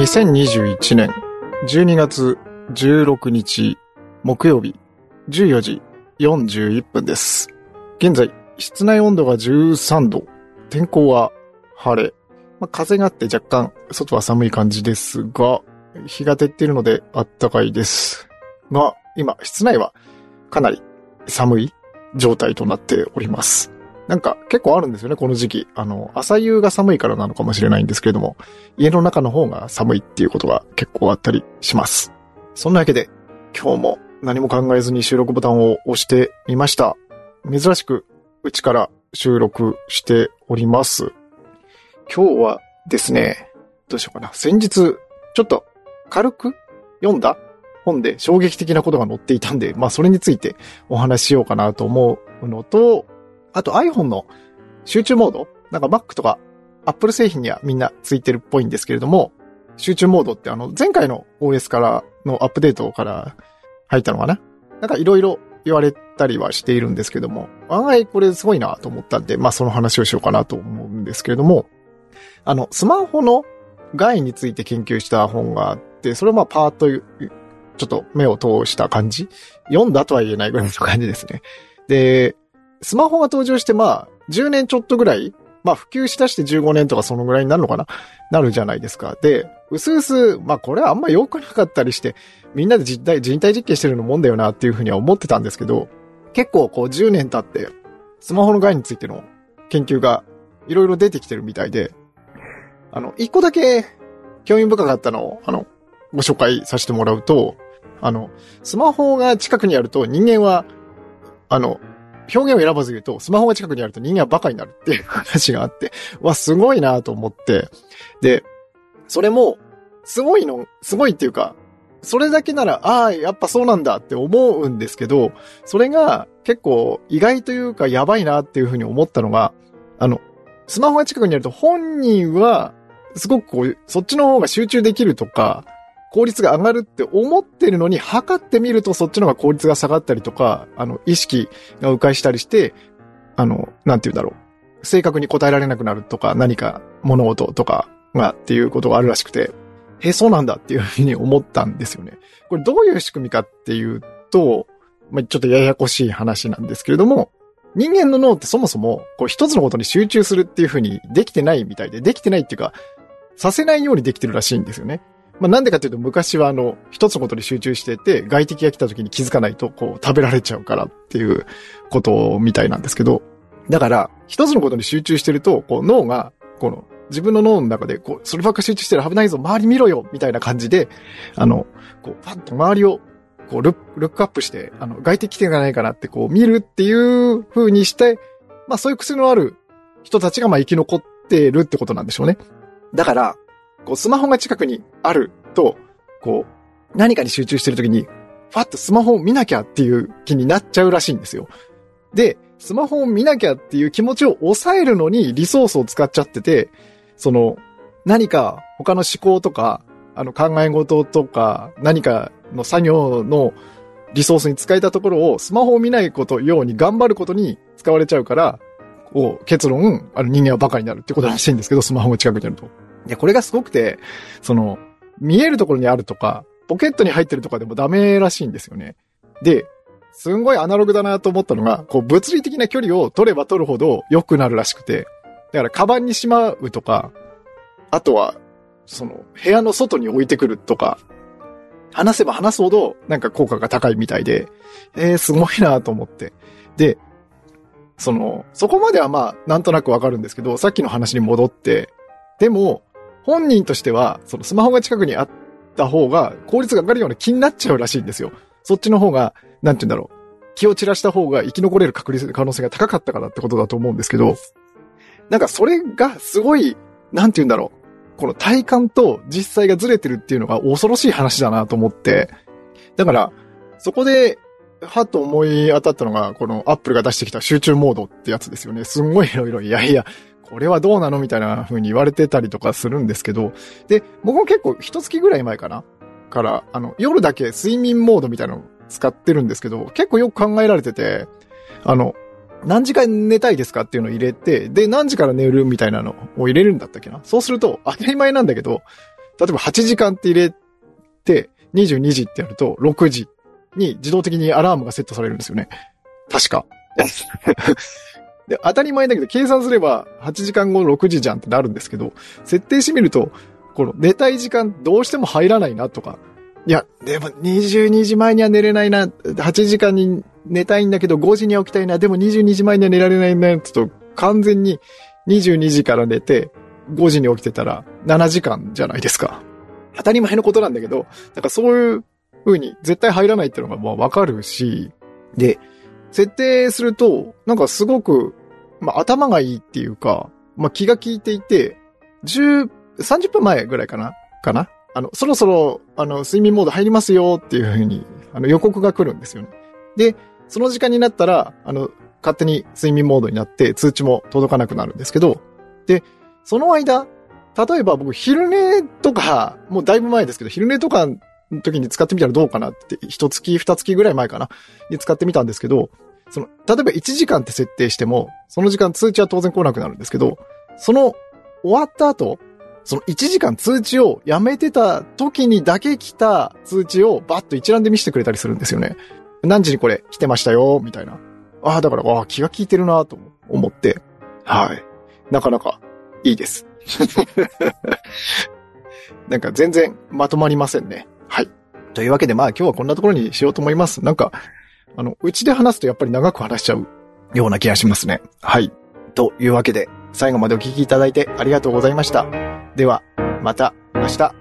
2021年12月16日木曜日14時41分です。現在、室内温度が13度、天候は晴れ。まあ、風があって若干外は寒い感じですが、日が照っているので暖かいです。が、今、室内はかなり寒い状態となっております。なんか結構あるんですよね、この時期。あの、朝夕が寒いからなのかもしれないんですけれども、家の中の方が寒いっていうことが結構あったりします。そんなわけで、今日も何も考えずに収録ボタンを押してみました。珍しく、うちから収録しております。今日はですね、どうしようかな。先日、ちょっと軽く読んだ本で衝撃的なことが載っていたんで、まあそれについてお話ししようかなと思うのと、あと iPhone の集中モード？なんか Mac とか Apple 製品にはみんなついてるっぽいんですけれども、集中モードってあの前回の OS からのアップデートから入ったのかな？なんかいろいろ言われたりはしているんですけども、案外これすごいなと思ったんで、まあその話をしようかなと思うんですけれども、あの、スマホの害について研究した本があって、それをまあパーッとちょっと目を通した感じ？読んだとは言えないぐらいの感じですね。で、スマホが登場してまあ、10年ちょっとぐらい、まあ普及しだして15年とかそのぐらいになるのかな？なるじゃないですか。で、うすうす、まあこれはあんま良くなかったりして、みんなで実体、人体実験してるのもんだよなっていうふうには思ってたんですけど、結構こう10年経って、スマホの害についての研究がいろいろ出てきてるみたいで、あの、一個だけ興味深かったのを、あの、ご紹介させてもらうと、あの、スマホが近くにあると人間は、あの、表現を選ばず言うと、スマホが近くにあると人間はバカになるっていう話があって、わ、すごいなと思って、で、それも、すごいの、すごいっていうか、それだけなら、ああ、やっぱそうなんだって思うんですけど、それが結構意外というかやばいなっていうふうに思ったのが、あの、スマホが近くにあると本人は、すごくこう、そっちの方が集中できるとか、効率が上がるって思ってるのに、測ってみるとそっちの方が効率が下がったりとか、あの、意識が迂回したりして、あの、なんて言うんだろう。正確に答えられなくなるとか、何か物事とかがっていうことがあるらしくて、へ、そうなんだっていうふうに思ったんですよね。これどういう仕組みかっていうと、まあ、ちょっとややこしい話なんですけれども、人間の脳ってそもそも、こう一つのことに集中するっていうふうにできてないみたいで、できてないっていうか、させないようにできてるらしいんですよね。まあ、なんでかというと昔はあの、一つのことに集中してて、外敵が来た時に気づかないと、こう、食べられちゃうからっていうことみたいなんですけど、だから、一つのことに集中してると、こう、脳が、この、自分の脳の中で、こう、そればっか集中してる危ないぞ、周り見ろよみたいな感じで、あの、こう、パッと周りを、こうルッ、クアップして、あの、外敵来てないかなって、こう、見るっていう風にして、まあ、そういう癖のある人たちが、まあ、生き残ってるってことなんでしょうね。だから、こう、スマホが近くにあると、こう、何かに集中してるときに、ファッとスマホを見なきゃっていう気になっちゃうらしいんですよ。で、スマホを見なきゃっていう気持ちを抑えるのにリソースを使っちゃってて、その、何か他の思考とか、あの考え事とか、何かの作業のリソースに使えたところをスマホを見ないことように頑張ることに使われちゃうから、こう、結論、あの人間はバカになるってことらしいんですけど、スマホが近くにあると。で、これがすごくて、その、見えるところにあるとか、ポケットに入ってるとかでもダメらしいんですよね。で、すんごいアナログだなと思ったのが、こう、物理的な距離を取れば取るほど良くなるらしくて、だから、カバンにしまうとか、あとは、その、部屋の外に置いてくるとか、話せば話すほど、なんか効果が高いみたいで、えー、すごいなと思って。で、その、そこまではまあ、なんとなくわかるんですけど、さっきの話に戻って、でも、本人としては、そのスマホが近くにあった方が効率が上がるような気になっちゃうらしいんですよ。そっちの方が、なんて言うんだろう。気を散らした方が生き残れる確率、可能性が高かったからってことだと思うんですけど、なんかそれがすごい、なんて言うんだろう。この体感と実際がずれてるっていうのが恐ろしい話だなと思って。だから、そこで、はっと思い当たったのが、このアップルが出してきた集中モードってやつですよね。すんごいいろいろ、いやいや、これはどうなのみたいな風に言われてたりとかするんですけど、で、僕も結構一月ぐらい前かなから、あの、夜だけ睡眠モードみたいなのを使ってるんですけど、結構よく考えられてて、あの、何時間寝たいですかっていうのを入れて、で、何時から寝るみたいなのを入れるんだったっけな。そうすると、当たり前なんだけど、例えば8時間って入れて、22時ってやると、6時に自動的にアラームがセットされるんですよね。確か。で、当たり前だけど、計算すれば8時間後6時じゃんってなるんですけど、設定してみると、この寝たい時間どうしても入らないなとか、いや、でも22時前には寝れないな、8時間に寝たいんだけど5時に起きたいな、でも22時前には寝られないな、と完全に22時から寝て5時に起きてたら7時間じゃないですか。当たり前のことなんだけど、なんかそういう風に絶対入らないってのがまあわかるし、で、設定すると、なんかすごく、まあ頭がいいっていうか、まあ気が利いていて、10、30分前ぐらいかな？かな？あの、そろそろ、あの、睡眠モード入りますよっていう風に、あの、予告が来るんですよね。で、その時間になったら、あの、勝手に睡眠モードになって通知も届かなくなるんですけど、で、その間、例えば僕昼寝とか、もうだいぶ前ですけど、昼寝とかの時に使ってみたらどうかなって、一月二月ぐらい前かな、に使ってみたんですけど、その、例えば1時間って設定しても、その時間通知は当然来なくなるんですけど、その終わった後、その1時間通知をやめてた時にだけ来た通知をバッと一覧で見せてくれたりするんですよね。何時にこれ来てましたよ、みたいな。ああ、だから、ああ、気が利いてるなと思って、はい。なかなかいいです。なんか全然まとまりませんね。はい。というわけでまあ今日はこんなところにしようと思います。なんか、あの、うちで話すとやっぱり長く話しちゃうような気がしますね。はい。というわけで、最後までお聴きいただいてありがとうございました。では、また明日。